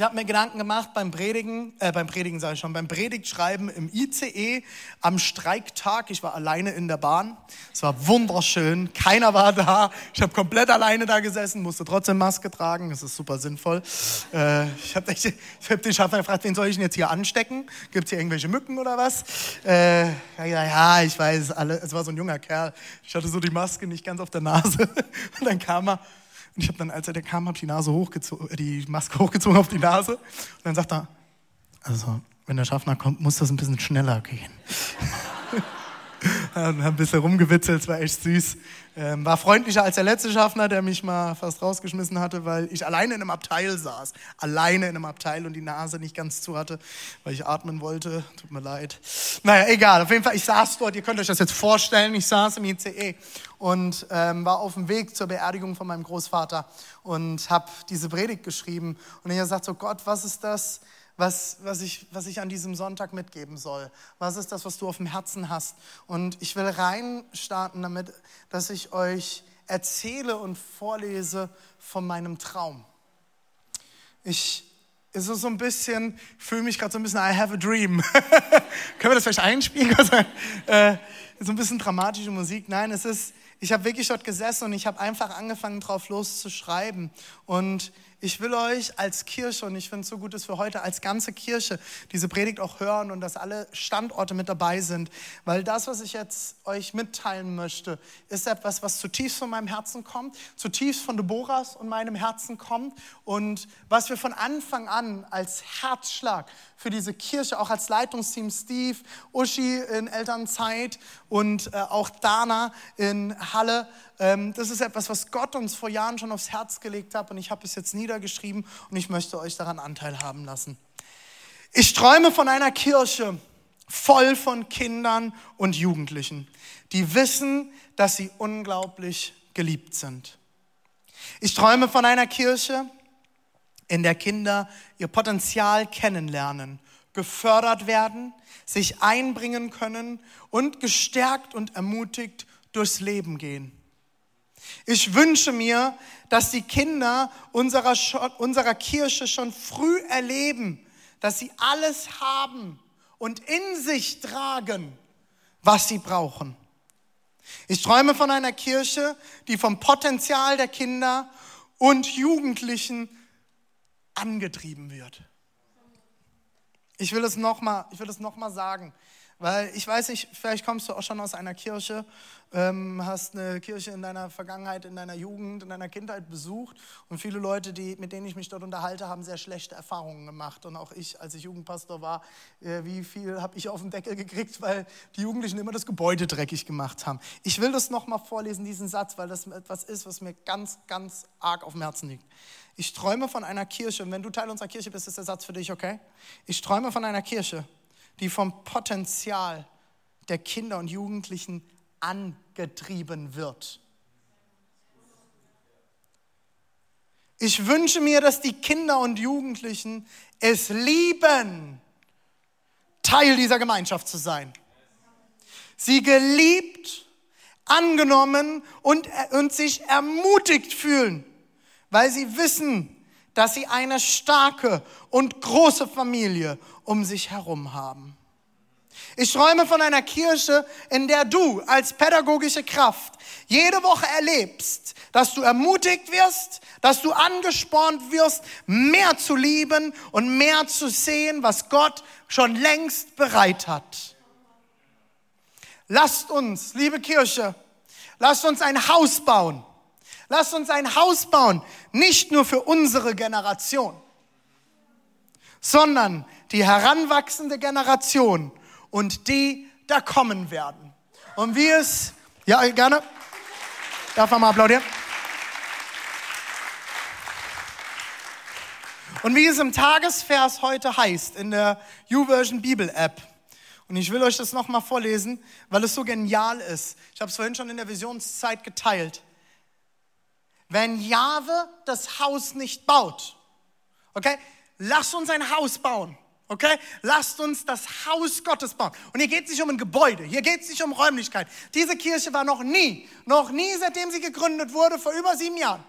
Ich habe mir Gedanken gemacht beim Predigen, äh, beim Predigen sage ich schon, beim Predigtschreiben im ICE am Streiktag. Ich war alleine in der Bahn. Es war wunderschön. Keiner war da. Ich habe komplett alleine da gesessen, musste trotzdem Maske tragen. Das ist super sinnvoll. Äh, ich habe hab den Schaffner gefragt, wen soll ich denn jetzt hier anstecken? Gibt es hier irgendwelche Mücken oder was? Äh, ja, ja, ich weiß, alle, es war so ein junger Kerl. Ich hatte so die Maske nicht ganz auf der Nase. Und dann kam er und ich habe dann, als er kam, habe die Nase hochgezogen, die Maske hochgezogen auf die Nase. Und dann sagt er, also, wenn der Schaffner kommt, muss das ein bisschen schneller gehen. und ein bisschen rumgewitzelt, es war echt süß. Ähm, war freundlicher als der letzte Schaffner, der mich mal fast rausgeschmissen hatte, weil ich alleine in einem Abteil saß. Alleine in einem Abteil und die Nase nicht ganz zu hatte, weil ich atmen wollte. Tut mir leid. Naja, egal. Auf jeden Fall, ich saß dort. Ihr könnt euch das jetzt vorstellen. Ich saß im ICE und ähm, war auf dem Weg zur Beerdigung von meinem Großvater und habe diese Predigt geschrieben. Und ich habe gesagt, so Gott, was ist das? Was, was, ich, was ich an diesem Sonntag mitgeben soll. Was ist das, was du auf dem Herzen hast? Und ich will reinstarten damit, dass ich euch erzähle und vorlese von meinem Traum. Ich ist so ein bisschen, fühle mich gerade so ein bisschen, I have a dream. Können wir das vielleicht einspielen? äh, so ein bisschen dramatische Musik. Nein, es ist, ich habe wirklich dort gesessen und ich habe einfach angefangen, drauf loszuschreiben. Und ich will euch als Kirche, und ich finde es so gut, dass wir heute als ganze Kirche diese Predigt auch hören und dass alle Standorte mit dabei sind, weil das, was ich jetzt euch mitteilen möchte, ist etwas, was zutiefst von meinem Herzen kommt, zutiefst von Deborahs und meinem Herzen kommt und was wir von Anfang an als Herzschlag für diese Kirche, auch als Leitungsteam Steve, Uschi in Elternzeit und äh, auch Dana in Halle das ist etwas, was Gott uns vor Jahren schon aufs Herz gelegt hat und ich habe es jetzt niedergeschrieben und ich möchte euch daran Anteil haben lassen. Ich träume von einer Kirche voll von Kindern und Jugendlichen, die wissen, dass sie unglaublich geliebt sind. Ich träume von einer Kirche, in der Kinder ihr Potenzial kennenlernen, gefördert werden, sich einbringen können und gestärkt und ermutigt durchs Leben gehen. Ich wünsche mir, dass die Kinder unserer, unserer Kirche schon früh erleben, dass sie alles haben und in sich tragen, was sie brauchen. Ich träume von einer Kirche, die vom Potenzial der Kinder und Jugendlichen angetrieben wird. Ich will es nochmal noch sagen. Weil ich weiß nicht, vielleicht kommst du auch schon aus einer Kirche, ähm, hast eine Kirche in deiner Vergangenheit, in deiner Jugend, in deiner Kindheit besucht und viele Leute, die, mit denen ich mich dort unterhalte, haben sehr schlechte Erfahrungen gemacht. Und auch ich, als ich Jugendpastor war, äh, wie viel habe ich auf den Deckel gekriegt, weil die Jugendlichen immer das Gebäude dreckig gemacht haben. Ich will das nochmal vorlesen, diesen Satz, weil das etwas ist, was mir ganz, ganz arg auf dem Herzen liegt. Ich träume von einer Kirche, und wenn du Teil unserer Kirche bist, ist der Satz für dich, okay? Ich träume von einer Kirche, die vom Potenzial der Kinder und Jugendlichen angetrieben wird. Ich wünsche mir, dass die Kinder und Jugendlichen es lieben, Teil dieser Gemeinschaft zu sein. Sie geliebt, angenommen und, und sich ermutigt fühlen, weil sie wissen, dass sie eine starke und große Familie um sich herum haben. Ich träume von einer Kirche, in der du als pädagogische Kraft jede Woche erlebst, dass du ermutigt wirst, dass du angespornt wirst, mehr zu lieben und mehr zu sehen, was Gott schon längst bereit hat. Lasst uns, liebe Kirche, lasst uns ein Haus bauen. Lasst uns ein Haus bauen, nicht nur für unsere Generation, sondern die heranwachsende Generation und die da kommen werden. Und wie es, ja, gerne, darf man mal applaudieren? Und wie es im Tagesvers heute heißt, in der YouVersion Bibel App, und ich will euch das nochmal vorlesen, weil es so genial ist. Ich habe es vorhin schon in der Visionszeit geteilt. Wenn Jahwe das Haus nicht baut, okay, lasst uns ein Haus bauen. Okay? Lasst uns das Haus Gottes bauen. Und hier geht es nicht um ein Gebäude, hier geht es nicht um Räumlichkeit. Diese Kirche war noch nie, noch nie, seitdem sie gegründet wurde, vor über sieben Jahren,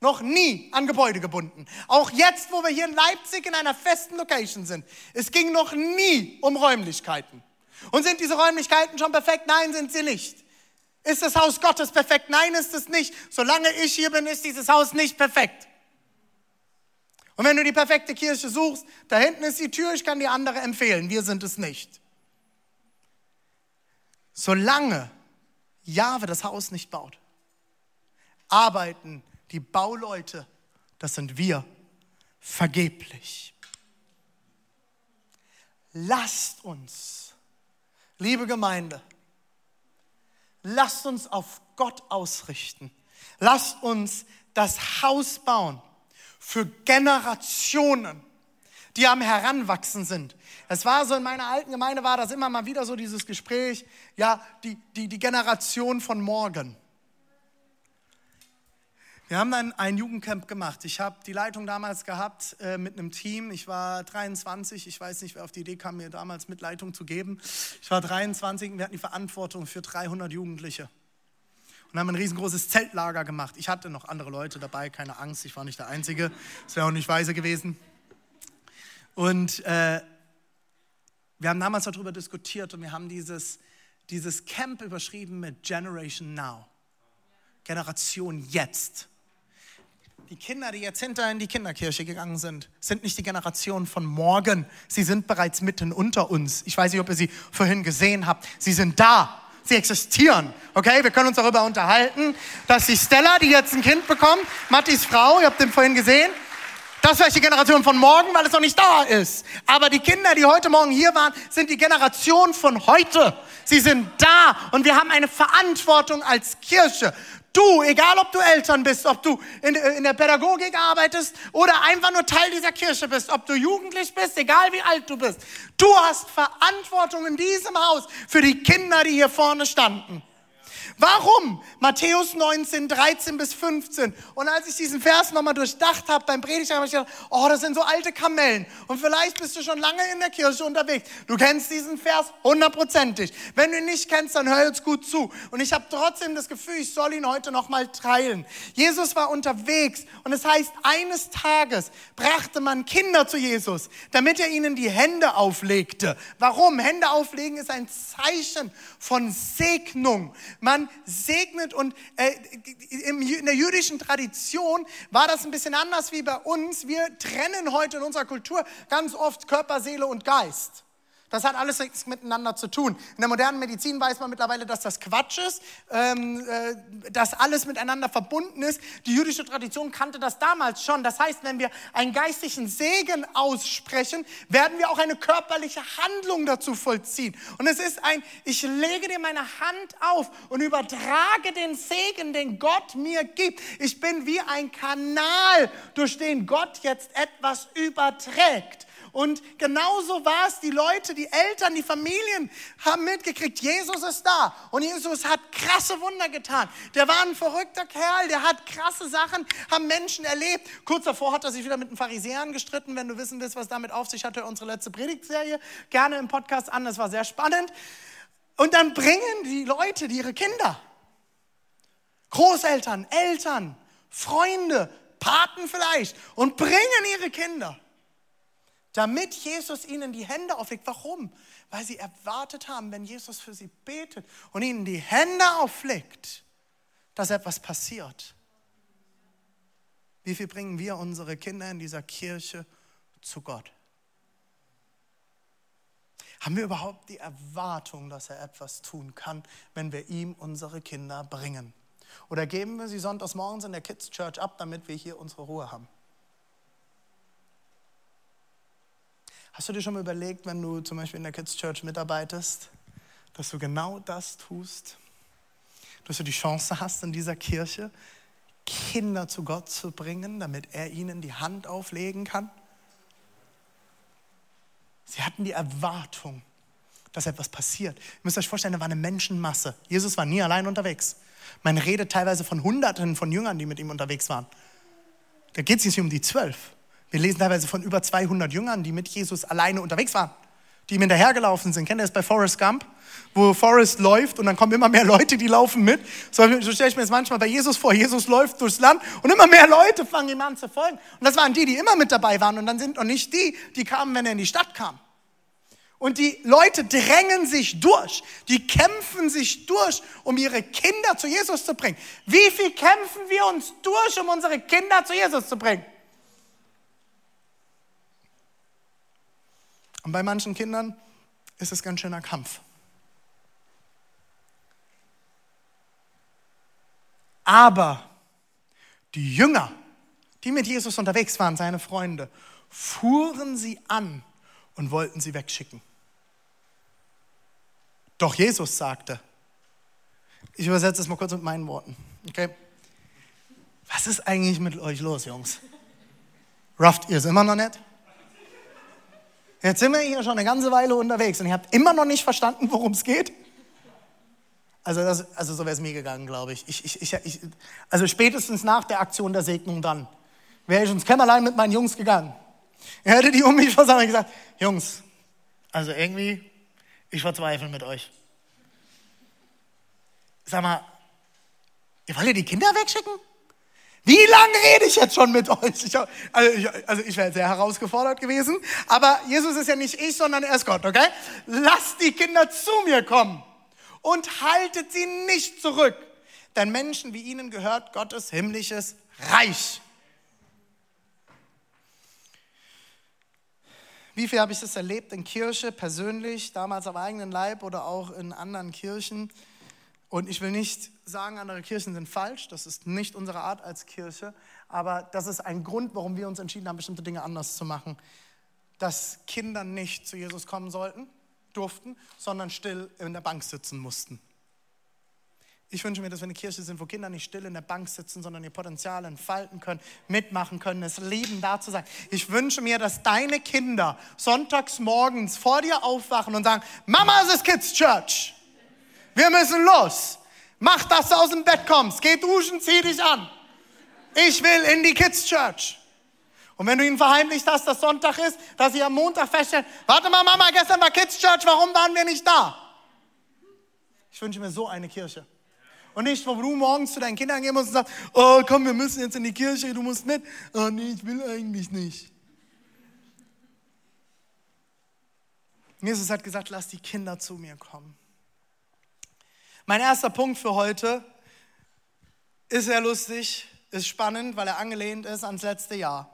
noch nie an Gebäude gebunden. Auch jetzt, wo wir hier in Leipzig in einer festen Location sind. Es ging noch nie um Räumlichkeiten. Und sind diese Räumlichkeiten schon perfekt? Nein, sind sie nicht. Ist das Haus Gottes perfekt? Nein, ist es nicht. Solange ich hier bin, ist dieses Haus nicht perfekt. Und wenn du die perfekte Kirche suchst, da hinten ist die Tür, ich kann die andere empfehlen. Wir sind es nicht. Solange Jahwe das Haus nicht baut, arbeiten die Bauleute, das sind wir, vergeblich. Lasst uns, liebe Gemeinde, lasst uns auf Gott ausrichten. Lasst uns das Haus bauen für Generationen, die am Heranwachsen sind. Es war so in meiner alten Gemeinde war das immer mal wieder so dieses Gespräch, ja, die, die, die Generation von morgen. Wir haben dann ein Jugendcamp gemacht. Ich habe die Leitung damals gehabt äh, mit einem Team. Ich war 23. Ich weiß nicht, wer auf die Idee kam, mir damals mit Leitung zu geben. Ich war 23 und wir hatten die Verantwortung für 300 Jugendliche und haben ein riesengroßes Zeltlager gemacht. Ich hatte noch andere Leute dabei, keine Angst, ich war nicht der Einzige. Das wäre auch nicht weise gewesen. Und äh, wir haben damals darüber diskutiert und wir haben dieses, dieses Camp überschrieben mit Generation Now. Generation jetzt. Die Kinder, die jetzt hinter in die Kinderkirche gegangen sind, sind nicht die Generation von morgen. Sie sind bereits mitten unter uns. Ich weiß nicht, ob ihr sie vorhin gesehen habt. Sie sind da. Sie existieren. Okay, wir können uns darüber unterhalten, dass die Stella, die jetzt ein Kind bekommt, Mattis Frau, ihr habt den vorhin gesehen, das wäre die Generation von morgen, weil es noch nicht da ist. Aber die Kinder, die heute Morgen hier waren, sind die Generation von heute. Sie sind da und wir haben eine Verantwortung als Kirche. Du, egal ob du Eltern bist, ob du in, in, der Pädagogik arbeitest oder einfach nur Teil dieser Kirche bist, ob du jugendlich bist, egal wie alt du bist, du hast Verantwortung in diesem Haus für die Kinder, die hier vorne standen. Warum? Matthäus 19, 13 bis 15. Und als ich diesen Vers nochmal durchdacht habe beim Predigen, habe ich gedacht, oh, das sind so alte Kamellen. Und vielleicht bist du schon lange in der Kirche unterwegs. Du kennst diesen Vers hundertprozentig. Wenn du ihn nicht kennst, dann hör jetzt gut zu. Und ich habe trotzdem das Gefühl, ich soll ihn heute nochmal teilen. Jesus war unterwegs und es heißt, eines Tages brachte man Kinder zu Jesus, damit er ihnen die Hände auflegte. Warum? Hände auflegen ist ein Zeichen von Segnung. Man segnet und äh, in der jüdischen Tradition war das ein bisschen anders wie bei uns. Wir trennen heute in unserer Kultur ganz oft Körper, Seele und Geist. Das hat alles nichts miteinander zu tun. In der modernen Medizin weiß man mittlerweile, dass das Quatsch ist, ähm, äh, dass alles miteinander verbunden ist. Die jüdische Tradition kannte das damals schon. Das heißt, wenn wir einen geistlichen Segen aussprechen, werden wir auch eine körperliche Handlung dazu vollziehen. Und es ist ein, ich lege dir meine Hand auf und übertrage den Segen, den Gott mir gibt. Ich bin wie ein Kanal, durch den Gott jetzt etwas überträgt. Und genauso war es, die Leute, die Eltern, die Familien haben mitgekriegt, Jesus ist da. Und Jesus hat krasse Wunder getan. Der war ein verrückter Kerl, der hat krasse Sachen, haben Menschen erlebt. Kurz davor hat er sich wieder mit den Pharisäern gestritten. Wenn du wissen willst, was damit auf sich hat, hör unsere letzte Predigtserie gerne im Podcast an. Das war sehr spannend. Und dann bringen die Leute ihre Kinder. Großeltern, Eltern, Freunde, Paten vielleicht und bringen ihre Kinder damit Jesus ihnen die Hände auflegt. Warum? Weil sie erwartet haben, wenn Jesus für sie betet und ihnen die Hände auflegt, dass etwas passiert. Wie viel bringen wir unsere Kinder in dieser Kirche zu Gott? Haben wir überhaupt die Erwartung, dass er etwas tun kann, wenn wir ihm unsere Kinder bringen? Oder geben wir sie sonntags morgens in der Kids Church ab, damit wir hier unsere Ruhe haben? Hast du dir schon mal überlegt, wenn du zum Beispiel in der Kids Church mitarbeitest, dass du genau das tust? Dass du die Chance hast, in dieser Kirche Kinder zu Gott zu bringen, damit er ihnen die Hand auflegen kann. Sie hatten die Erwartung, dass etwas passiert. Ihr müsst euch vorstellen, da war eine Menschenmasse. Jesus war nie allein unterwegs. Man redet teilweise von Hunderten von Jüngern, die mit ihm unterwegs waren. Da geht es nicht um die zwölf. Wir lesen teilweise von über 200 Jüngern, die mit Jesus alleine unterwegs waren, die ihm hinterhergelaufen sind. Kennt ihr das bei Forrest Gump? Wo Forrest läuft und dann kommen immer mehr Leute, die laufen mit. So, so stelle ich mir das manchmal bei Jesus vor. Jesus läuft durchs Land und immer mehr Leute fangen ihm an zu folgen. Und das waren die, die immer mit dabei waren und dann sind noch nicht die, die kamen, wenn er in die Stadt kam. Und die Leute drängen sich durch, die kämpfen sich durch, um ihre Kinder zu Jesus zu bringen. Wie viel kämpfen wir uns durch, um unsere Kinder zu Jesus zu bringen? Und bei manchen Kindern ist es ganz schöner Kampf. Aber die Jünger, die mit Jesus unterwegs waren, seine Freunde, fuhren sie an und wollten sie wegschicken. Doch Jesus sagte, ich übersetze es mal kurz mit meinen Worten, okay? Was ist eigentlich mit euch los, Jungs? Rufft ihr es immer noch nicht? Jetzt sind wir hier schon eine ganze Weile unterwegs und ihr habt immer noch nicht verstanden, worum es geht? Also, das, also so wäre es mir gegangen, glaube ich. Ich, ich, ich. Also spätestens nach der Aktion der Segnung dann wäre ich ins Kämmerlein mit meinen Jungs gegangen. Er hätte die um mich versammelt und gesagt, Jungs, also irgendwie ich verzweifle mit euch. Sag mal, ihr wollt ihr die Kinder wegschicken? Wie lange rede ich jetzt schon mit euch? Ich, also ich, also ich wäre sehr herausgefordert gewesen. Aber Jesus ist ja nicht ich, sondern er ist Gott, okay? Lasst die Kinder zu mir kommen und haltet sie nicht zurück. Denn Menschen wie ihnen gehört Gottes himmlisches Reich. Wie viel habe ich das erlebt in Kirche, persönlich, damals am eigenen Leib oder auch in anderen Kirchen? Und ich will nicht sagen, andere Kirchen sind falsch, das ist nicht unsere Art als Kirche, aber das ist ein Grund, warum wir uns entschieden haben, bestimmte Dinge anders zu machen. Dass Kinder nicht zu Jesus kommen sollten, durften, sondern still in der Bank sitzen mussten. Ich wünsche mir, dass wir eine Kirche sind, wo Kinder nicht still in der Bank sitzen, sondern ihr Potenzial entfalten können, mitmachen können, es lieben, da zu sein. Ich wünsche mir, dass deine Kinder sonntags morgens vor dir aufwachen und sagen, Mama, es ist Kids Church. Wir müssen los. Mach, dass du aus dem Bett kommst. Geh duschen, zieh dich an. Ich will in die Kids Church. Und wenn du ihnen verheimlicht hast, dass Sonntag ist, dass sie am Montag feststellen, warte mal, Mama, gestern war Kids Church, warum waren wir nicht da? Ich wünsche mir so eine Kirche. Und nicht, wo du morgens zu deinen Kindern gehen musst und sagst, oh komm, wir müssen jetzt in die Kirche, du musst mit. Oh nee, ich will eigentlich nicht. Jesus hat gesagt, lass die Kinder zu mir kommen. Mein erster Punkt für heute ist sehr lustig, ist spannend, weil er angelehnt ist ans letzte Jahr.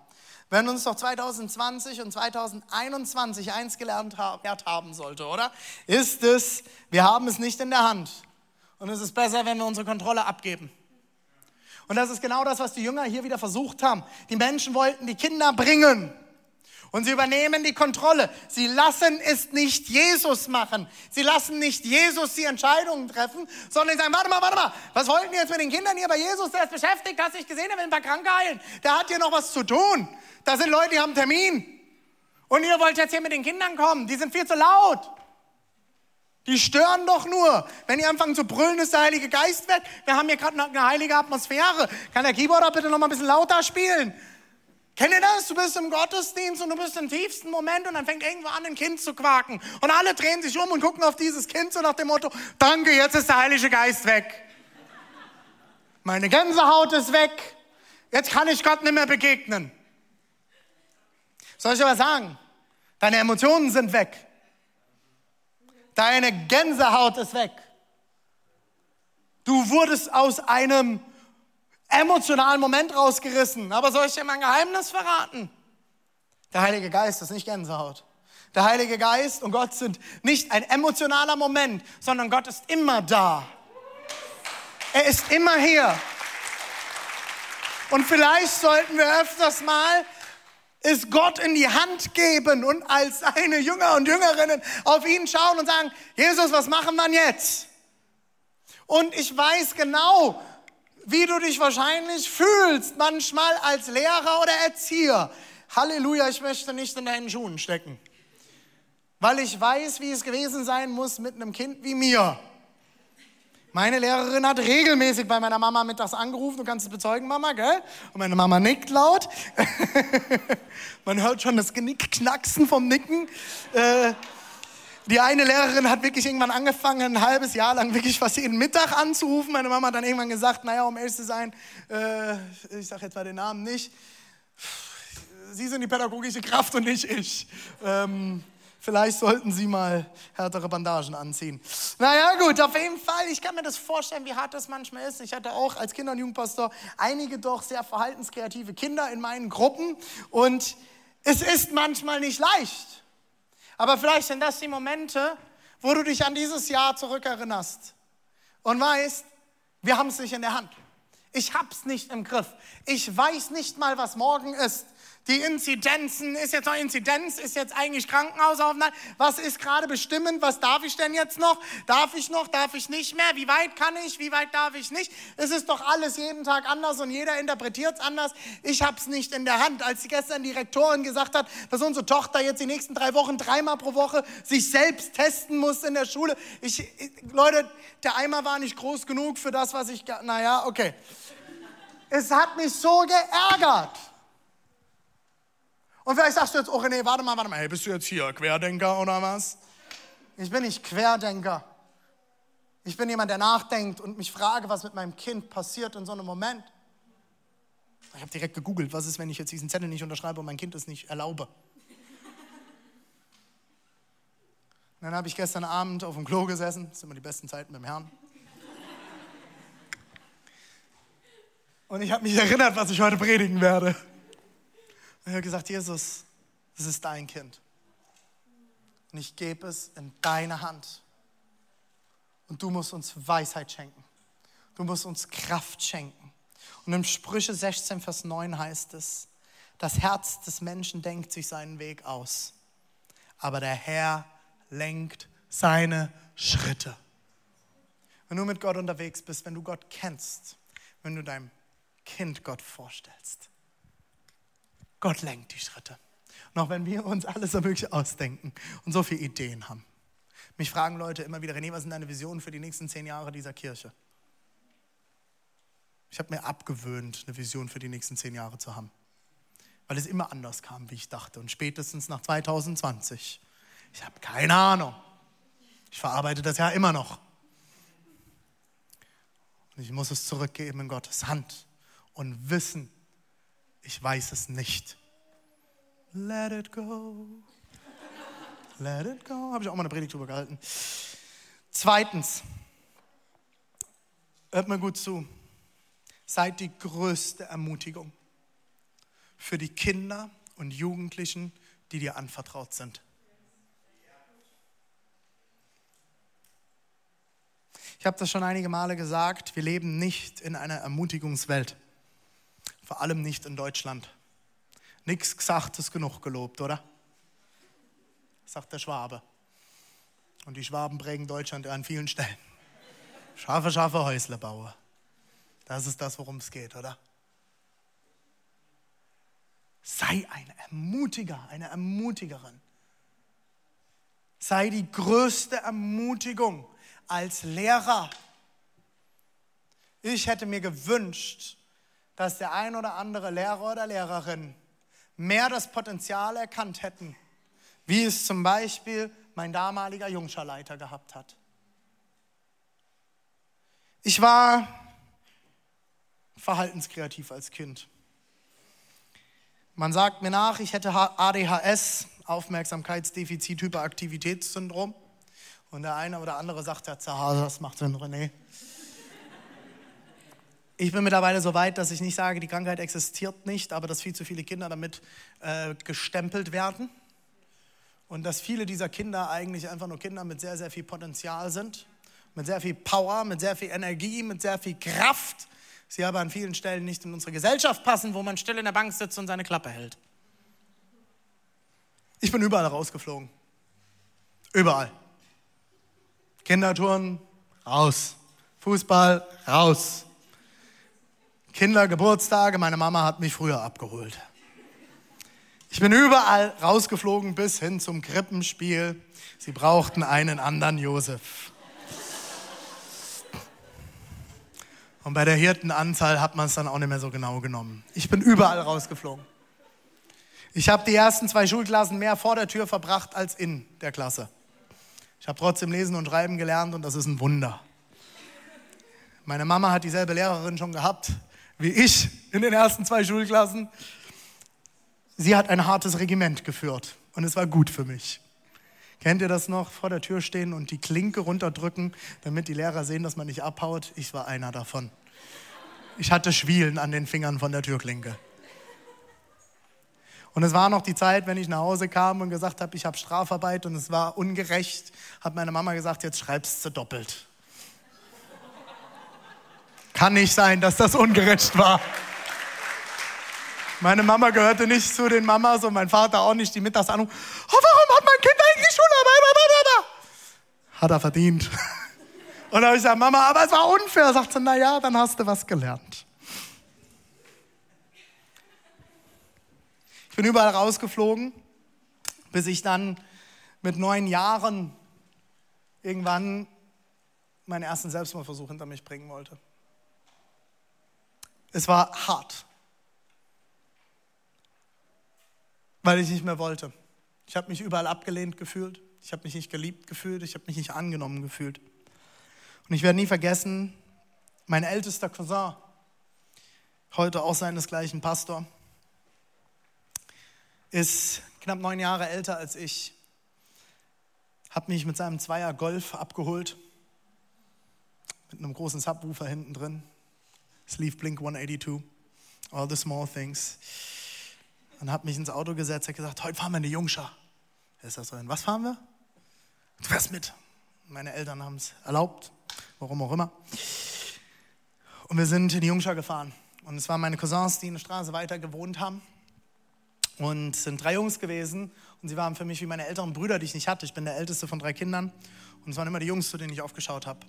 Wenn uns doch 2020 und 2021 eins gelernt haben sollte, oder? Ist es, wir haben es nicht in der Hand. Und es ist besser, wenn wir unsere Kontrolle abgeben. Und das ist genau das, was die Jünger hier wieder versucht haben. Die Menschen wollten die Kinder bringen. Und sie übernehmen die Kontrolle. Sie lassen es nicht Jesus machen. Sie lassen nicht Jesus die Entscheidungen treffen, sondern sie sagen, warte mal, warte mal, was wollten die jetzt mit den Kindern hier bei Jesus? Der ist beschäftigt, hast dich gesehen, er will ein paar Kranke heilen. Der hat hier noch was zu tun. Da sind Leute, die haben einen Termin. Und ihr wollt jetzt hier mit den Kindern kommen. Die sind viel zu laut. Die stören doch nur. Wenn die anfangen zu brüllen, ist der Heilige Geist weg. Wir haben hier gerade eine heilige Atmosphäre. Kann der Keyboarder bitte noch mal ein bisschen lauter spielen? Kennt ihr das? Du bist im Gottesdienst und du bist im tiefsten Moment und dann fängt irgendwo an, ein Kind zu quaken. Und alle drehen sich um und gucken auf dieses Kind so nach dem Motto, danke, jetzt ist der Heilige Geist weg. Meine Gänsehaut ist weg. Jetzt kann ich Gott nicht mehr begegnen. Soll ich aber sagen? Deine Emotionen sind weg. Deine Gänsehaut ist weg. Du wurdest aus einem emotionalen Moment rausgerissen. Aber soll ich dir mal ein Geheimnis verraten? Der Heilige Geist ist nicht Gänsehaut. Der Heilige Geist und Gott sind nicht ein emotionaler Moment, sondern Gott ist immer da. Er ist immer hier. Und vielleicht sollten wir öfters mal es Gott in die Hand geben und als seine Jünger und Jüngerinnen auf ihn schauen und sagen, Jesus, was machen wir jetzt? Und ich weiß genau, wie du dich wahrscheinlich fühlst, manchmal als Lehrer oder Erzieher. Halleluja, ich möchte nicht in deinen Schuhen stecken. Weil ich weiß, wie es gewesen sein muss mit einem Kind wie mir. Meine Lehrerin hat regelmäßig bei meiner Mama mittags angerufen, du kannst es bezeugen, Mama, gell? Und meine Mama nickt laut. Man hört schon das Genick knacksen vom Nicken. Äh, die eine Lehrerin hat wirklich irgendwann angefangen, ein halbes Jahr lang wirklich fast jeden Mittag anzurufen. Meine Mama hat dann irgendwann gesagt, naja, um ehrlich zu sein, äh, ich sage jetzt mal den Namen nicht, Sie sind die pädagogische Kraft und nicht ich. Ähm, Vielleicht sollten Sie mal härtere Bandagen anziehen. Naja, gut, auf jeden Fall. Ich kann mir das vorstellen, wie hart das manchmal ist. Ich hatte auch als Kinder- und Jugendpastor einige doch sehr verhaltenskreative Kinder in meinen Gruppen. Und es ist manchmal nicht leicht. Aber vielleicht sind das die Momente, wo du dich an dieses Jahr zurückerinnerst und weißt, wir haben es nicht in der Hand. Ich hab's nicht im Griff. Ich weiß nicht mal, was morgen ist. Die Inzidenzen, ist jetzt noch Inzidenz, ist jetzt eigentlich Krankenhausaufnahme. Was ist gerade bestimmend? Was darf ich denn jetzt noch? Darf ich noch? Darf ich nicht mehr? Wie weit kann ich? Wie weit darf ich nicht? Es ist doch alles jeden Tag anders und jeder interpretiert es anders. Ich habe es nicht in der Hand. Als gestern die Rektorin gesagt hat, dass unsere Tochter jetzt die nächsten drei Wochen dreimal pro Woche sich selbst testen muss in der Schule. Ich, ich, Leute, der Eimer war nicht groß genug für das, was ich, naja, okay. Es hat mich so geärgert. Und vielleicht sagst du jetzt, oh René, warte mal, warte mal, hey, bist du jetzt hier Querdenker oder was? Ich bin nicht Querdenker. Ich bin jemand, der nachdenkt und mich frage, was mit meinem Kind passiert in so einem Moment. Ich habe direkt gegoogelt, was ist, wenn ich jetzt diesen Zettel nicht unterschreibe und mein Kind es nicht erlaube. Und dann habe ich gestern Abend auf dem Klo gesessen, das sind immer die besten Zeiten mit dem Herrn. Und ich habe mich erinnert, was ich heute predigen werde. Und ich habe gesagt, Jesus, das ist dein Kind. Und ich gebe es in deine Hand. Und du musst uns Weisheit schenken. Du musst uns Kraft schenken. Und im Sprüche 16, Vers 9 heißt es, das Herz des Menschen denkt sich seinen Weg aus, aber der Herr lenkt seine Schritte. Wenn du mit Gott unterwegs bist, wenn du Gott kennst, wenn du deinem Kind Gott vorstellst, Gott lenkt die Schritte. Und auch wenn wir uns alles so möglich ausdenken und so viele Ideen haben. Mich fragen Leute immer wieder, René, was sind deine Visionen für die nächsten zehn Jahre dieser Kirche? Ich habe mir abgewöhnt, eine Vision für die nächsten zehn Jahre zu haben. Weil es immer anders kam, wie ich dachte. Und spätestens nach 2020. Ich habe keine Ahnung. Ich verarbeite das ja immer noch. Und ich muss es zurückgeben in Gottes Hand und wissen, ich weiß es nicht. Let it go. Let it go. Habe ich auch mal eine Predigt drüber gehalten. Zweitens, hört mir gut zu. Seid die größte Ermutigung für die Kinder und Jugendlichen, die dir anvertraut sind. Ich habe das schon einige Male gesagt, wir leben nicht in einer Ermutigungswelt. Vor allem nicht in Deutschland. Nichts gesagt ist genug gelobt, oder? Sagt der Schwabe. Und die Schwaben prägen Deutschland an vielen Stellen. Scharfe, scharfe Häusle baue. Das ist das, worum es geht, oder? Sei ein Ermutiger, eine Ermutigerin. Sei die größte Ermutigung als Lehrer. Ich hätte mir gewünscht, dass der ein oder andere Lehrer oder Lehrerin mehr das Potenzial erkannt hätten, wie es zum Beispiel mein damaliger Jungscharleiter gehabt hat. Ich war verhaltenskreativ als Kind. Man sagt mir nach, ich hätte ADHS, Aufmerksamkeitsdefizit, Hyperaktivitätssyndrom. Und der eine oder andere sagt, ja, das macht Sinn, René. Ich bin mittlerweile so weit, dass ich nicht sage, die Krankheit existiert nicht, aber dass viel zu viele Kinder damit äh, gestempelt werden. Und dass viele dieser Kinder eigentlich einfach nur Kinder mit sehr, sehr viel Potenzial sind, mit sehr viel Power, mit sehr viel Energie, mit sehr viel Kraft. Sie aber an vielen Stellen nicht in unsere Gesellschaft passen, wo man still in der Bank sitzt und seine Klappe hält. Ich bin überall rausgeflogen. Überall. Kindertouren, raus. Fußball, raus. Kindergeburtstage. Meine Mama hat mich früher abgeholt. Ich bin überall rausgeflogen bis hin zum Krippenspiel. Sie brauchten einen anderen Josef. Und bei der Hirtenanzahl hat man es dann auch nicht mehr so genau genommen. Ich bin überall rausgeflogen. Ich habe die ersten zwei Schulklassen mehr vor der Tür verbracht als in der Klasse. Ich habe trotzdem lesen und schreiben gelernt und das ist ein Wunder. Meine Mama hat dieselbe Lehrerin schon gehabt wie ich in den ersten zwei Schulklassen. Sie hat ein hartes Regiment geführt und es war gut für mich. Kennt ihr das noch? Vor der Tür stehen und die Klinke runterdrücken, damit die Lehrer sehen, dass man nicht abhaut. Ich war einer davon. Ich hatte Schwielen an den Fingern von der Türklinke. Und es war noch die Zeit, wenn ich nach Hause kam und gesagt habe, ich habe Strafarbeit und es war ungerecht, hat meine Mama gesagt, jetzt schreibst du doppelt. Kann nicht sein, dass das ungerecht war. Meine Mama gehörte nicht zu den Mamas und mein Vater auch nicht, die mittags oh, warum hat mein Kind eigentlich Schule? Hat er verdient. Und da habe ich gesagt, Mama, aber es war unfair. Sagt sie, na ja, dann hast du was gelernt. Ich bin überall rausgeflogen, bis ich dann mit neun Jahren irgendwann meinen ersten Selbstmordversuch hinter mich bringen wollte. Es war hart. weil ich nicht mehr wollte. Ich habe mich überall abgelehnt gefühlt. Ich habe mich nicht geliebt gefühlt. Ich habe mich nicht angenommen gefühlt. Und ich werde nie vergessen, mein ältester Cousin, heute auch seinesgleichen Pastor, ist knapp neun Jahre älter als ich, hat mich mit seinem Zweier Golf abgeholt, mit einem großen Subwoofer hinten drin. Lief Blink 182, All the Small Things und habe mich ins Auto gesetzt und gesagt, heute fahren wir in die Jungschar. Ist das so? In was fahren wir? Du fährst mit. Meine Eltern haben es erlaubt, warum auch immer. Und wir sind in die Jungschar gefahren. Und es waren meine Cousins, die eine Straße weiter gewohnt haben. Und es sind drei Jungs gewesen. Und sie waren für mich wie meine älteren Brüder, die ich nicht hatte. Ich bin der älteste von drei Kindern. Und es waren immer die Jungs, zu denen ich aufgeschaut habe.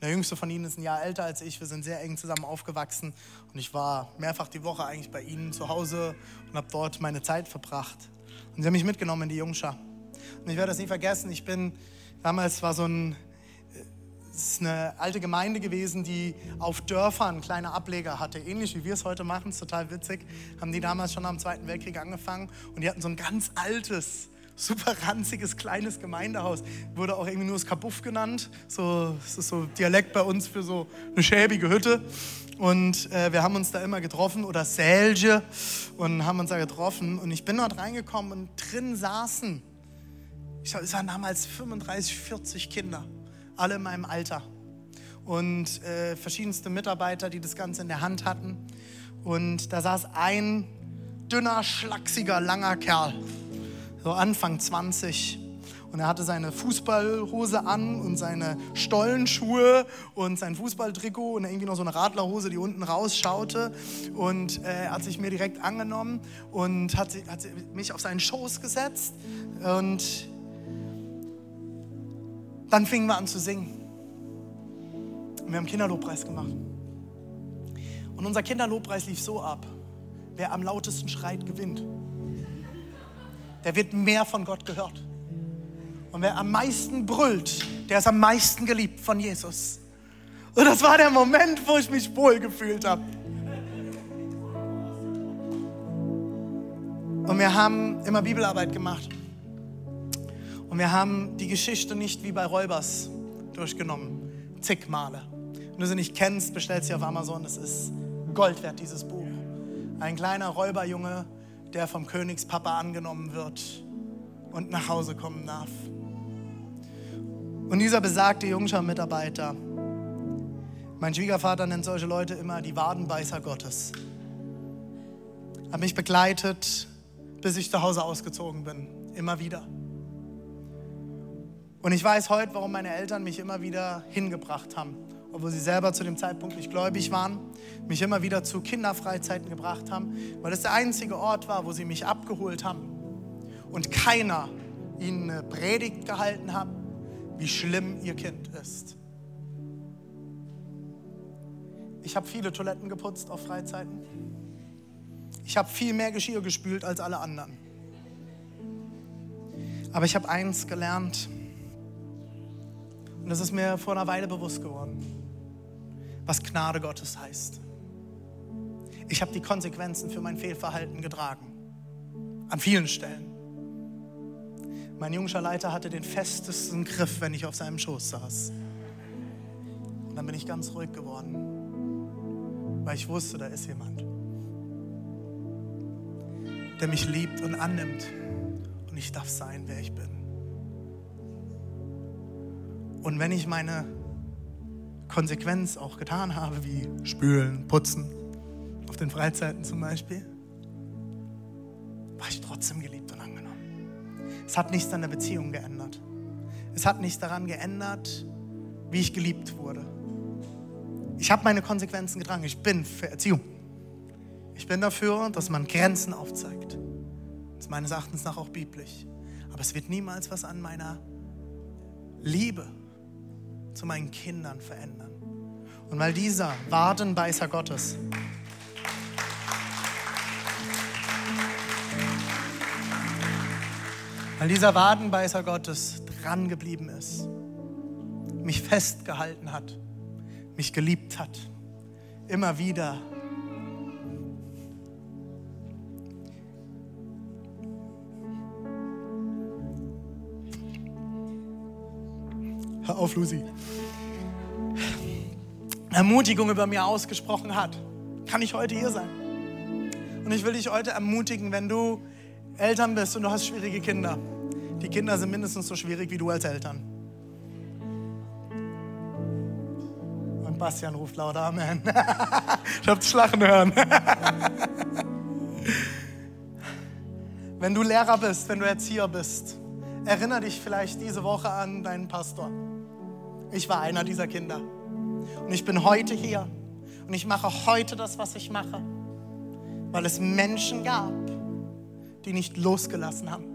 Der jüngste von ihnen ist ein Jahr älter als ich. Wir sind sehr eng zusammen aufgewachsen und ich war mehrfach die Woche eigentlich bei ihnen zu Hause und habe dort meine Zeit verbracht. Und sie haben mich mitgenommen in die Jungschar. Und ich werde das nie vergessen. Ich bin, damals war so ein, es ist eine alte Gemeinde gewesen, die auf Dörfern kleine Ableger hatte. Ähnlich wie wir es heute machen, ist total witzig. Haben die damals schon am Zweiten Weltkrieg angefangen und die hatten so ein ganz altes, super ranziges, kleines Gemeindehaus. Wurde auch irgendwie nur das Kabuff genannt. So, das ist so Dialekt bei uns für so eine schäbige Hütte. Und äh, wir haben uns da immer getroffen oder Sälge und haben uns da getroffen. Und ich bin dort reingekommen und drin saßen, ich glaube, es waren damals 35, 40 Kinder, alle in meinem Alter. Und äh, verschiedenste Mitarbeiter, die das Ganze in der Hand hatten. Und da saß ein dünner, schlachsiger, langer Kerl so Anfang 20. Und er hatte seine Fußballhose an und seine Stollenschuhe und sein Fußballtrikot und irgendwie noch so eine Radlerhose, die unten rausschaute. Und äh, er hat sich mir direkt angenommen und hat, hat mich auf seinen Schoß gesetzt. Und dann fingen wir an zu singen. Und wir haben Kinderlobpreis gemacht. Und unser Kinderlobpreis lief so ab: Wer am lautesten schreit, gewinnt der wird mehr von Gott gehört. Und wer am meisten brüllt, der ist am meisten geliebt von Jesus. Und das war der Moment, wo ich mich wohl gefühlt habe. Und wir haben immer Bibelarbeit gemacht. Und wir haben die Geschichte nicht wie bei Räubers durchgenommen. Zig Male. Wenn du sie nicht kennst, bestell sie auf Amazon. Es ist Gold wert, dieses Buch. Ein kleiner Räuberjunge der vom Königspapa angenommen wird und nach Hause kommen darf. Und dieser besagte Jungschar-Mitarbeiter, mein Schwiegervater nennt solche Leute immer die Wadenbeißer Gottes, hat mich begleitet, bis ich zu Hause ausgezogen bin, immer wieder. Und ich weiß heute, warum meine Eltern mich immer wieder hingebracht haben obwohl sie selber zu dem Zeitpunkt nicht gläubig waren, mich immer wieder zu Kinderfreizeiten gebracht haben, weil es der einzige Ort war, wo sie mich abgeholt haben und keiner ihnen eine Predigt gehalten hat, wie schlimm ihr Kind ist. Ich habe viele Toiletten geputzt auf Freizeiten. Ich habe viel mehr Geschirr gespült als alle anderen. Aber ich habe eins gelernt. Und das ist mir vor einer Weile bewusst geworden. Was Gnade Gottes heißt. Ich habe die Konsequenzen für mein Fehlverhalten getragen. An vielen Stellen. Mein jungscher Leiter hatte den festesten Griff, wenn ich auf seinem Schoß saß. Und dann bin ich ganz ruhig geworden, weil ich wusste, da ist jemand, der mich liebt und annimmt. Und ich darf sein, wer ich bin. Und wenn ich meine Konsequenz auch getan habe, wie spülen, putzen, auf den Freizeiten zum Beispiel, war ich trotzdem geliebt und angenommen. Es hat nichts an der Beziehung geändert. Es hat nichts daran geändert, wie ich geliebt wurde. Ich habe meine Konsequenzen getragen. Ich bin für Erziehung. Ich bin dafür, dass man Grenzen aufzeigt. Das ist meines Erachtens nach auch biblisch. Aber es wird niemals was an meiner Liebe zu meinen Kindern verändern. Und weil dieser Wadenbeißer Gottes weil dieser Wadenbeißer Gottes dran geblieben ist, mich festgehalten hat, mich geliebt hat, immer wieder auf, Lucy. Ermutigung über mir ausgesprochen hat, kann ich heute hier sein. Und ich will dich heute ermutigen, wenn du Eltern bist und du hast schwierige Kinder. Die Kinder sind mindestens so schwierig wie du als Eltern. Und Bastian ruft laut Amen. ich hab das Lachen hören. wenn du Lehrer bist, wenn du Erzieher bist, erinnere dich vielleicht diese Woche an deinen Pastor. Ich war einer dieser Kinder. Und ich bin heute hier. Und ich mache heute das, was ich mache. Weil es Menschen gab, die nicht losgelassen haben.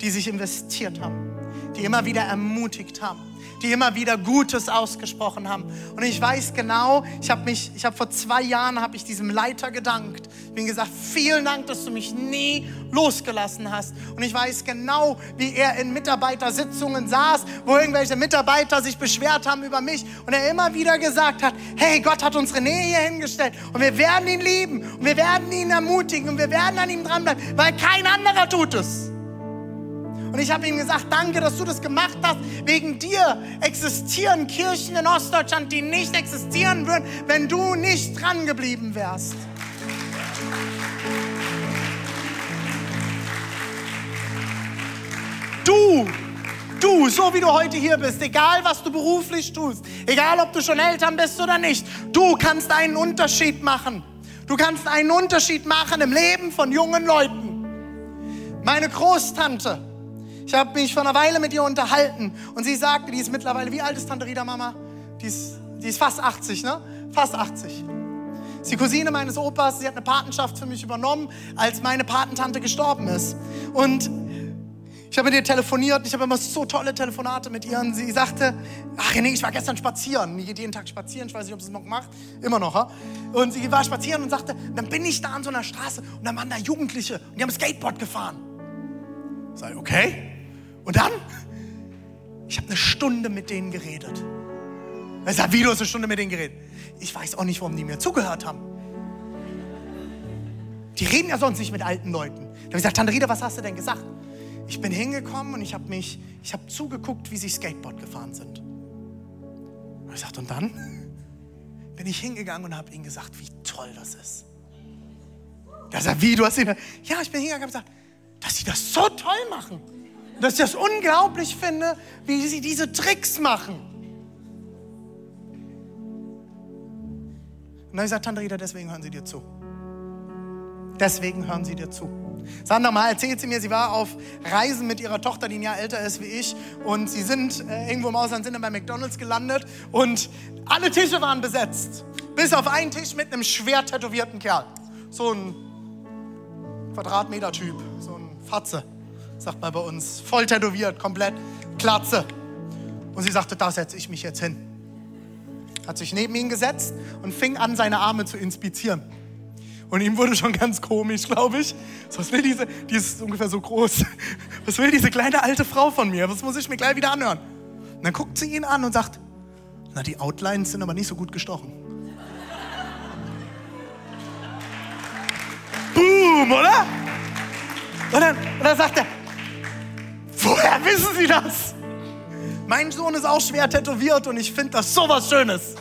Die sich investiert haben. Die immer wieder ermutigt haben die immer wieder Gutes ausgesprochen haben. Und ich weiß genau, ich habe mich, ich habe vor zwei Jahren habe ich diesem Leiter gedankt. Ich bin gesagt, vielen Dank, dass du mich nie losgelassen hast. Und ich weiß genau, wie er in Mitarbeitersitzungen saß, wo irgendwelche Mitarbeiter sich beschwert haben über mich und er immer wieder gesagt hat, hey, Gott hat unsere Nähe hier hingestellt und wir werden ihn lieben und wir werden ihn ermutigen und wir werden an ihm dranbleiben, weil kein anderer tut es. Und ich habe ihm gesagt, danke, dass du das gemacht hast. Wegen dir existieren Kirchen in Ostdeutschland, die nicht existieren würden, wenn du nicht dran geblieben wärst. Du, du, so wie du heute hier bist, egal was du beruflich tust, egal ob du schon Eltern bist oder nicht, du kannst einen Unterschied machen. Du kannst einen Unterschied machen im Leben von jungen Leuten. Meine Großtante, ich habe mich vor einer Weile mit ihr unterhalten und sie sagte, die ist mittlerweile, wie alt ist Tante Rita Mama? Die ist, die ist fast 80, ne? Fast 80. Sie ist die Cousine meines Opas, sie hat eine Patenschaft für mich übernommen, als meine Patentante gestorben ist. Und ich habe mit ihr telefoniert, ich habe immer so tolle Telefonate mit ihr und sie sagte, ach nee, ich war gestern spazieren, geht jeden Tag spazieren, ich weiß nicht, ob sie es noch macht, immer noch. Ha? Und sie war spazieren und sagte, dann bin ich da an so einer Straße und dann waren da Jugendliche und die haben Skateboard gefahren. Sei okay. Und dann, ich habe eine Stunde mit denen geredet. Er sagt, wie du hast eine Stunde mit denen geredet? Ich weiß auch nicht, warum die mir zugehört haben. Die reden ja sonst nicht mit alten Leuten. Da habe ich gesagt, Tante Rita, was hast du denn gesagt? Ich bin hingekommen und ich habe mich, ich habe zugeguckt, wie sie Skateboard gefahren sind. Und ich sagte, und dann bin ich hingegangen und habe ihnen gesagt, wie toll das ist. Er sagt, wie, du hast ihn, ja, ich bin hingegangen und habe gesagt, dass sie das so toll machen dass ich das unglaublich finde, wie sie diese Tricks machen. Und dann habe ich gesagt, Tante Rita, deswegen hören sie dir zu. Deswegen hören sie dir zu. Sandra mal erzählt sie mir, sie war auf Reisen mit ihrer Tochter, die ein Jahr älter ist wie ich. Und sie sind äh, irgendwo im Ausland, sind dann bei McDonalds gelandet. Und alle Tische waren besetzt. Bis auf einen Tisch mit einem schwer tätowierten Kerl. So ein Quadratmeter-Typ, so ein Fatze sagt man bei uns, voll tätowiert, komplett, Klatze. Und sie sagte, da setze ich mich jetzt hin. hat sich neben ihn gesetzt und fing an, seine Arme zu inspizieren. Und ihm wurde schon ganz komisch, glaube ich. Was will diese, die ist ungefähr so groß, was will diese kleine alte Frau von mir? Was muss ich mir gleich wieder anhören? Und dann guckt sie ihn an und sagt, na, die Outlines sind aber nicht so gut gestochen. Boom, oder? Und dann, und dann sagt er, woher wissen Sie das? Mein Sohn ist auch schwer tätowiert und ich finde das so was Schönes.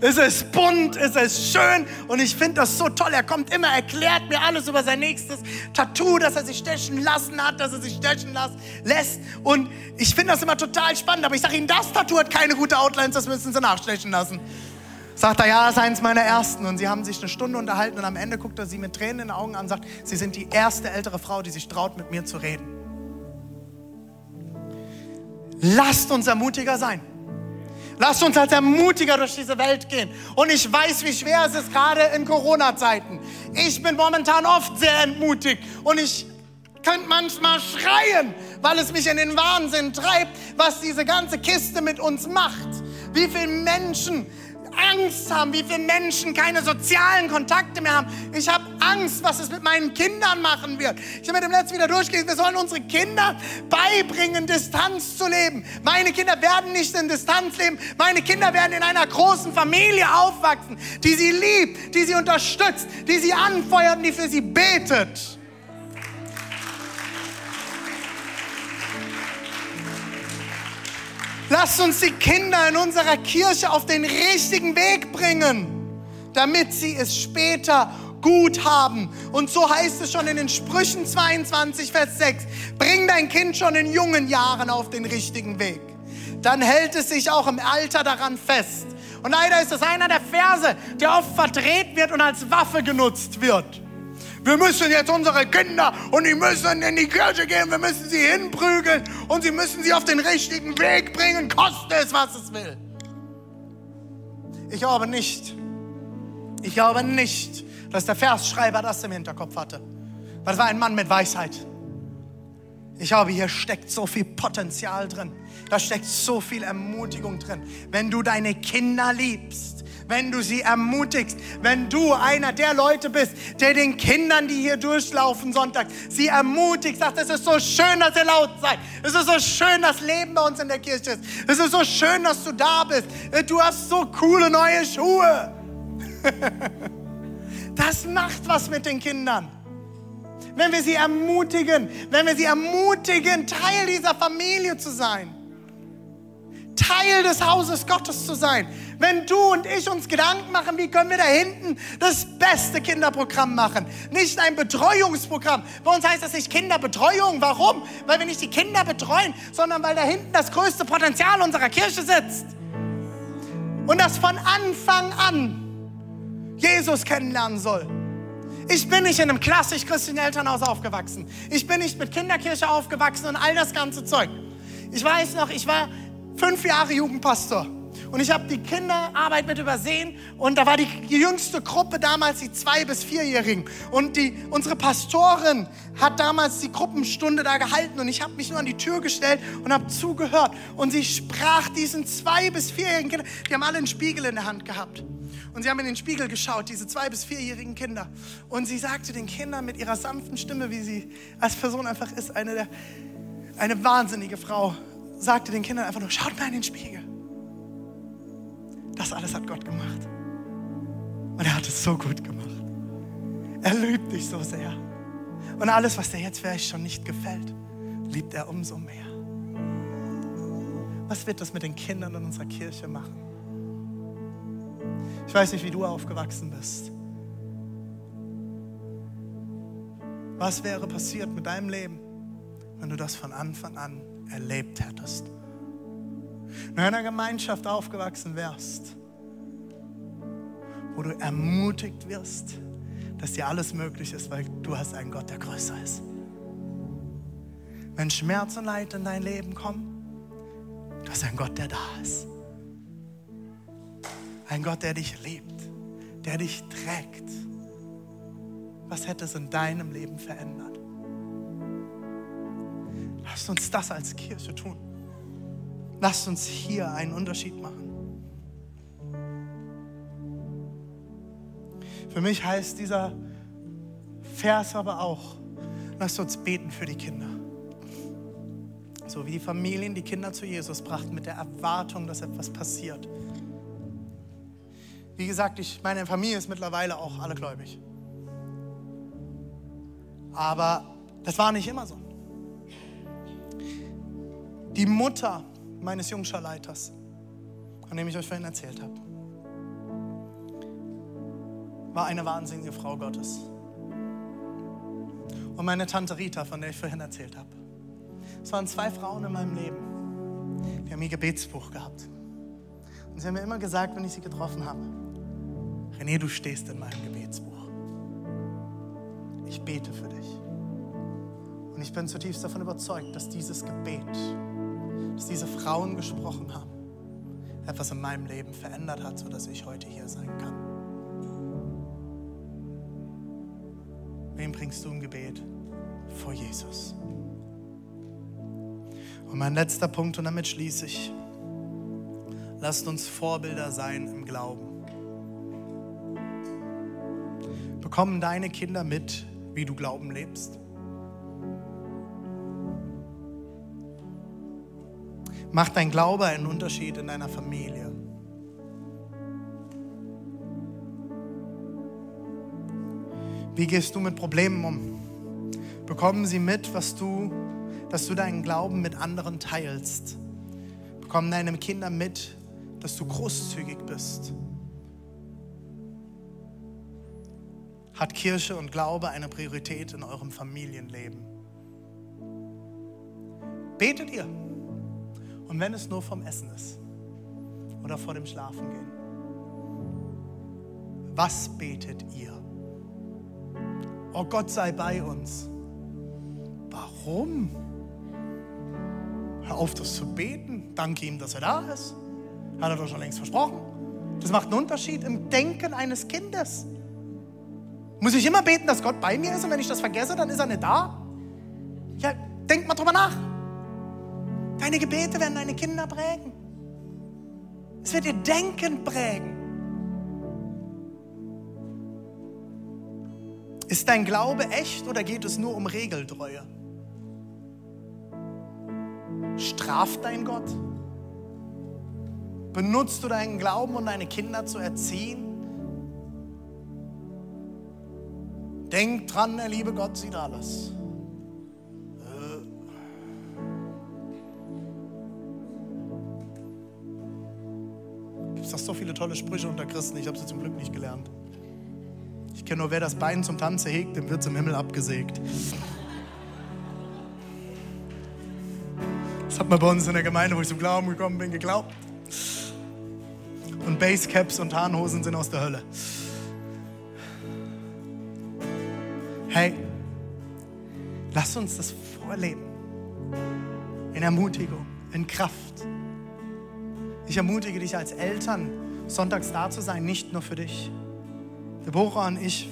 Es ist bunt, es ist schön und ich finde das so toll. Er kommt immer, erklärt mir alles über sein nächstes Tattoo, das er sich stechen lassen hat, dass er sich stechen lässt. Und ich finde das immer total spannend. Aber ich sage Ihnen, das Tattoo hat keine gute Outlines, das müssen Sie nachstechen lassen. Sagt er, ja, das ist eins meiner ersten. Und sie haben sich eine Stunde unterhalten und am Ende guckt er sie mit Tränen in den Augen an und sagt, Sie sind die erste ältere Frau, die sich traut, mit mir zu reden. Lasst uns ermutiger sein. Lasst uns als Ermutiger durch diese Welt gehen. Und ich weiß, wie schwer es ist, gerade in Corona-Zeiten. Ich bin momentan oft sehr entmutigt und ich könnte manchmal schreien, weil es mich in den Wahnsinn treibt, was diese ganze Kiste mit uns macht. Wie viele Menschen Angst haben, wie viele Menschen keine sozialen Kontakte mehr haben. Ich habe Angst, was es mit meinen Kindern machen wird. Ich habe mit dem letzten wieder durchgelesen, wir sollen unsere Kinder beibringen, Distanz zu leben. Meine Kinder werden nicht in Distanz leben. Meine Kinder werden in einer großen Familie aufwachsen, die sie liebt, die sie unterstützt, die sie anfeuert und die für sie betet. Lasst uns die Kinder in unserer Kirche auf den richtigen Weg bringen, damit sie es später gut haben. Und so heißt es schon in den Sprüchen 22, Vers 6. Bring dein Kind schon in jungen Jahren auf den richtigen Weg. Dann hält es sich auch im Alter daran fest. Und leider ist das einer der Verse, der oft verdreht wird und als Waffe genutzt wird. Wir müssen jetzt unsere Kinder und die müssen in die Kirche gehen, wir müssen sie hinprügeln und sie müssen sie auf den richtigen Weg bringen, koste es, was es will. Ich glaube nicht, ich glaube nicht, dass der Versschreiber das im Hinterkopf hatte. Es war ein Mann mit Weisheit. Ich glaube, hier steckt so viel Potenzial drin. Da steckt so viel Ermutigung drin. Wenn du deine Kinder liebst, wenn du sie ermutigst, wenn du einer der Leute bist, der den Kindern, die hier durchlaufen Sonntag, sie ermutigt, sagt, es ist so schön, dass ihr laut seid. Es ist so schön, dass Leben bei uns in der Kirche ist. Es ist so schön, dass du da bist. Du hast so coole neue Schuhe. Das macht was mit den Kindern wenn wir sie ermutigen, wenn wir sie ermutigen, Teil dieser Familie zu sein, Teil des Hauses Gottes zu sein, wenn du und ich uns Gedanken machen, wie können wir da hinten das beste Kinderprogramm machen. Nicht ein Betreuungsprogramm. Bei uns heißt das nicht Kinderbetreuung. Warum? Weil wir nicht die Kinder betreuen, sondern weil da hinten das größte Potenzial unserer Kirche sitzt. Und das von Anfang an Jesus kennenlernen soll. Ich bin nicht in einem klassisch christlichen Elternhaus aufgewachsen. Ich bin nicht mit Kinderkirche aufgewachsen und all das ganze Zeug. Ich weiß noch, ich war fünf Jahre Jugendpastor. Und ich habe die Kinderarbeit mit übersehen und da war die jüngste Gruppe damals die zwei- bis vierjährigen. Und die, unsere Pastorin hat damals die Gruppenstunde da gehalten und ich habe mich nur an die Tür gestellt und habe zugehört. Und sie sprach diesen zwei- bis vierjährigen Kindern, die haben alle einen Spiegel in der Hand gehabt. Und sie haben in den Spiegel geschaut, diese zwei- bis vierjährigen Kinder. Und sie sagte den Kindern mit ihrer sanften Stimme, wie sie als Person einfach ist, eine, der, eine wahnsinnige Frau, sagte den Kindern einfach nur, schaut mal in den Spiegel. Das alles hat Gott gemacht. Und er hat es so gut gemacht. Er liebt dich so sehr. Und alles, was dir jetzt vielleicht schon nicht gefällt, liebt er umso mehr. Was wird das mit den Kindern in unserer Kirche machen? Ich weiß nicht, wie du aufgewachsen bist. Was wäre passiert mit deinem Leben, wenn du das von Anfang an erlebt hättest? In einer Gemeinschaft aufgewachsen wärst, wo du ermutigt wirst, dass dir alles möglich ist, weil du hast einen Gott, der größer ist. Wenn Schmerz und Leid in dein Leben kommen, du hast einen Gott, der da ist. Ein Gott, der dich liebt, der dich trägt. Was hätte es in deinem Leben verändert? Lass uns das als Kirche tun. Lasst uns hier einen Unterschied machen. Für mich heißt dieser Vers aber auch, lasst uns beten für die Kinder. So wie die Familien die Kinder zu Jesus brachten mit der Erwartung, dass etwas passiert. Wie gesagt, ich, meine Familie ist mittlerweile auch alle gläubig. Aber das war nicht immer so. Die Mutter meines Jungscharleiters, von dem ich euch vorhin erzählt habe, war eine wahnsinnige Frau Gottes. Und meine Tante Rita, von der ich vorhin erzählt habe. Es waren zwei Frauen in meinem Leben, die haben ihr Gebetsbuch gehabt. Und sie haben mir immer gesagt, wenn ich sie getroffen habe, René, du stehst in meinem Gebetsbuch. Ich bete für dich. Und ich bin zutiefst davon überzeugt, dass dieses Gebet, das diese Frauen gesprochen haben, etwas in meinem Leben verändert hat, sodass ich heute hier sein kann. Wen bringst du im Gebet? Vor Jesus. Und mein letzter Punkt, und damit schließe ich. Lasst uns Vorbilder sein im Glauben. Bekommen deine Kinder mit, wie du Glauben lebst? Macht dein Glaube einen Unterschied in deiner Familie? Wie gehst du mit Problemen um? Bekommen sie mit, was du, dass du deinen Glauben mit anderen teilst? Bekommen deine Kinder mit, dass du großzügig bist? Hat Kirche und Glaube eine Priorität in eurem Familienleben? Betet ihr? Und wenn es nur vom Essen ist oder vor dem Schlafengehen. Was betet ihr? Oh Gott sei bei uns. Warum? Hör auf, das zu beten. Danke ihm, dass er da ist. Hat er doch schon längst versprochen. Das macht einen Unterschied im Denken eines Kindes. Muss ich immer beten, dass Gott bei mir ist und wenn ich das vergesse, dann ist er nicht da? Ja, denk mal drüber nach. Deine Gebete werden deine Kinder prägen. Es wird ihr Denken prägen. Ist dein Glaube echt oder geht es nur um Regeltreue? Straft dein Gott? Benutzt du deinen Glauben, um deine Kinder zu erziehen? Denk dran, der liebe Gott sieht alles. Tolle Sprüche unter Christen, ich habe sie zum Glück nicht gelernt. Ich kenne nur, wer das Bein zum Tanze hegt, dem wird zum Himmel abgesägt. Das hat man bei uns in der Gemeinde, wo ich zum Glauben gekommen bin, geglaubt. Und Basecaps und Tarnhosen sind aus der Hölle. Hey, lass uns das vorleben. In Ermutigung, in Kraft. Ich ermutige dich als Eltern, sonntags da zu sein, nicht nur für dich. Deborah und ich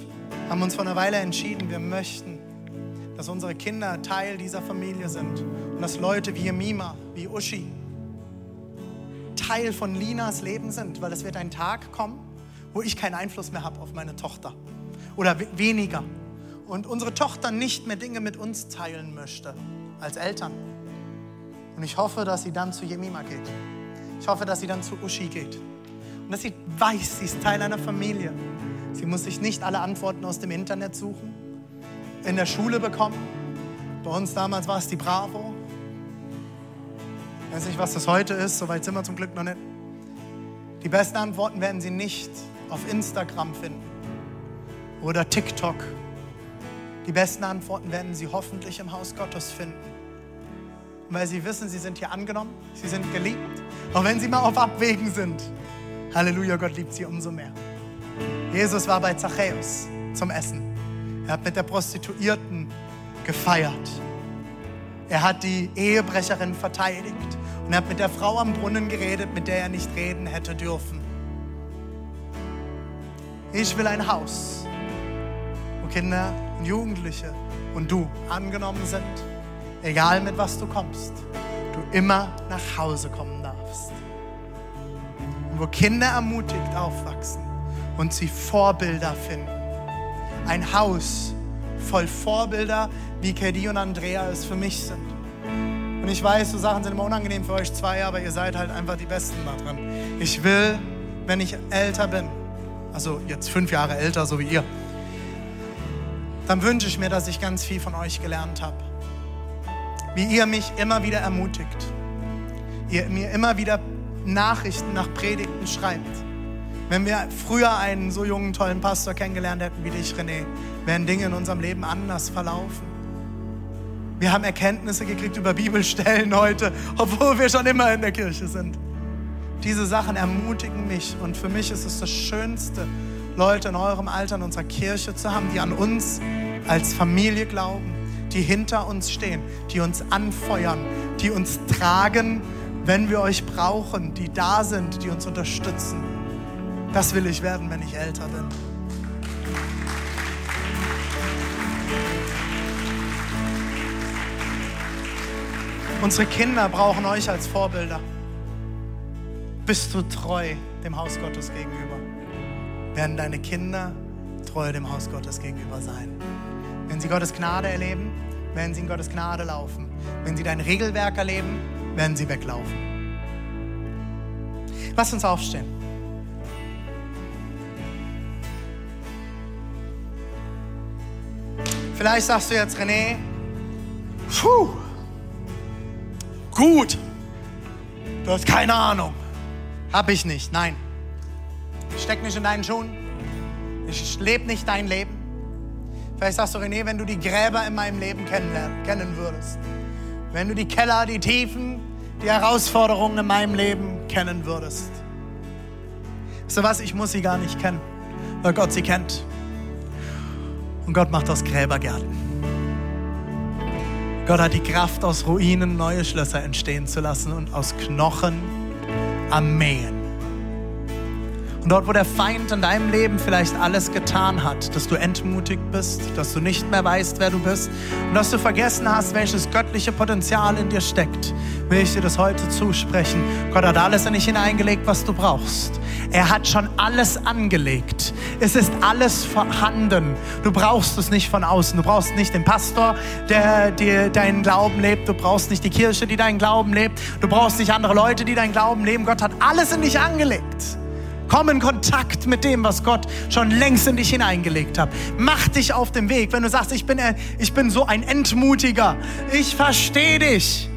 haben uns vor einer Weile entschieden, wir möchten, dass unsere Kinder Teil dieser Familie sind und dass Leute wie Mima, wie Uschi Teil von Linas Leben sind, weil es wird ein Tag kommen, wo ich keinen Einfluss mehr habe auf meine Tochter oder weniger und unsere Tochter nicht mehr Dinge mit uns teilen möchte als Eltern. Und ich hoffe, dass sie dann zu Jemima geht. Ich hoffe, dass sie dann zu Uschi geht. Und dass sie weiß, sie ist Teil einer Familie. Sie muss sich nicht alle Antworten aus dem Internet suchen, in der Schule bekommen. Bei uns damals war es die Bravo. Ich weiß nicht, was das heute ist, soweit sind wir zum Glück noch nicht. Die besten Antworten werden Sie nicht auf Instagram finden oder TikTok die besten Antworten werden Sie hoffentlich im Haus Gottes finden. weil Sie wissen, Sie sind hier angenommen, Sie sind geliebt, auch wenn Sie mal auf Abwägen sind. Halleluja, Gott liebt Sie umso mehr. Jesus war bei Zachäus zum Essen. Er hat mit der Prostituierten gefeiert. Er hat die Ehebrecherin verteidigt und er hat mit der Frau am Brunnen geredet, mit der er nicht reden hätte dürfen. Ich will ein Haus, wo Kinder und Jugendliche und du angenommen sind, egal mit was du kommst, du immer nach Hause kommen wo Kinder ermutigt aufwachsen und sie Vorbilder finden. Ein Haus voll Vorbilder, wie Kedi und Andrea es für mich sind. Und ich weiß, so Sachen sind immer unangenehm für euch zwei, aber ihr seid halt einfach die Besten da drin. Ich will, wenn ich älter bin, also jetzt fünf Jahre älter, so wie ihr, dann wünsche ich mir, dass ich ganz viel von euch gelernt habe. Wie ihr mich immer wieder ermutigt. Ihr mir immer wieder Nachrichten nach Predigten schreibt. Wenn wir früher einen so jungen, tollen Pastor kennengelernt hätten wie dich, René, wären Dinge in unserem Leben anders verlaufen. Wir haben Erkenntnisse gekriegt über Bibelstellen heute, obwohl wir schon immer in der Kirche sind. Diese Sachen ermutigen mich und für mich ist es das Schönste, Leute in eurem Alter in unserer Kirche zu haben, die an uns als Familie glauben, die hinter uns stehen, die uns anfeuern, die uns tragen, wenn wir euch brauchen, die da sind, die uns unterstützen. Das will ich werden, wenn ich älter bin. Unsere Kinder brauchen euch als Vorbilder. Bist du treu dem Haus Gottes gegenüber? Werden deine Kinder treu dem Haus Gottes gegenüber sein? Wenn sie Gottes Gnade erleben, werden sie in Gottes Gnade laufen. Wenn sie dein Regelwerk erleben, werden sie weglaufen. Lass uns aufstehen. Vielleicht sagst du jetzt, René, puh, gut, du hast keine Ahnung. Hab ich nicht, nein. Ich steck nicht in deinen Schuhen. Ich lebe nicht dein Leben. Vielleicht sagst du, René, wenn du die Gräber in meinem Leben kennen würdest, wenn du die Keller, die Tiefen, die Herausforderungen in meinem Leben kennen würdest. Du was, ich muss sie gar nicht kennen, weil Gott sie kennt. Und Gott macht aus Gräbergärten. Gott hat die Kraft, aus Ruinen neue Schlösser entstehen zu lassen und aus Knochen Armeen. Und dort, wo der Feind in deinem Leben vielleicht alles getan hat, dass du entmutigt bist, dass du nicht mehr weißt, wer du bist und dass du vergessen hast, welches göttliche Potenzial in dir steckt, will ich dir das heute zusprechen. Gott hat alles in dich hineingelegt, was du brauchst. Er hat schon alles angelegt. Es ist alles vorhanden. Du brauchst es nicht von außen. Du brauchst nicht den Pastor, der dir deinen Glauben lebt. Du brauchst nicht die Kirche, die deinen Glauben lebt. Du brauchst nicht andere Leute, die deinen Glauben leben. Gott hat alles in dich angelegt. Komm in Kontakt mit dem, was Gott schon längst in dich hineingelegt hat. Mach dich auf den Weg. Wenn du sagst, ich bin, ich bin so ein Entmutiger, ich verstehe dich.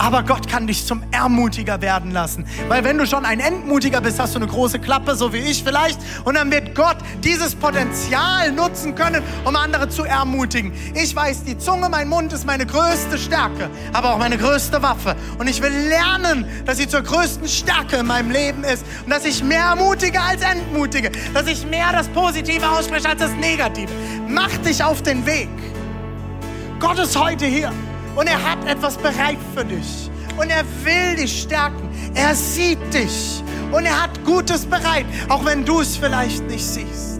Aber Gott kann dich zum Ermutiger werden lassen. Weil wenn du schon ein Entmutiger bist, hast du eine große Klappe, so wie ich vielleicht. Und dann wird Gott dieses Potenzial nutzen können, um andere zu ermutigen. Ich weiß, die Zunge, mein Mund ist meine größte Stärke, aber auch meine größte Waffe. Und ich will lernen, dass sie zur größten Stärke in meinem Leben ist. Und dass ich mehr ermutige als entmutige. Dass ich mehr das Positive ausspreche als das Negative. Mach dich auf den Weg. Gott ist heute hier. Und er hat etwas bereit für dich. Und er will dich stärken. Er sieht dich. Und er hat Gutes bereit, auch wenn du es vielleicht nicht siehst.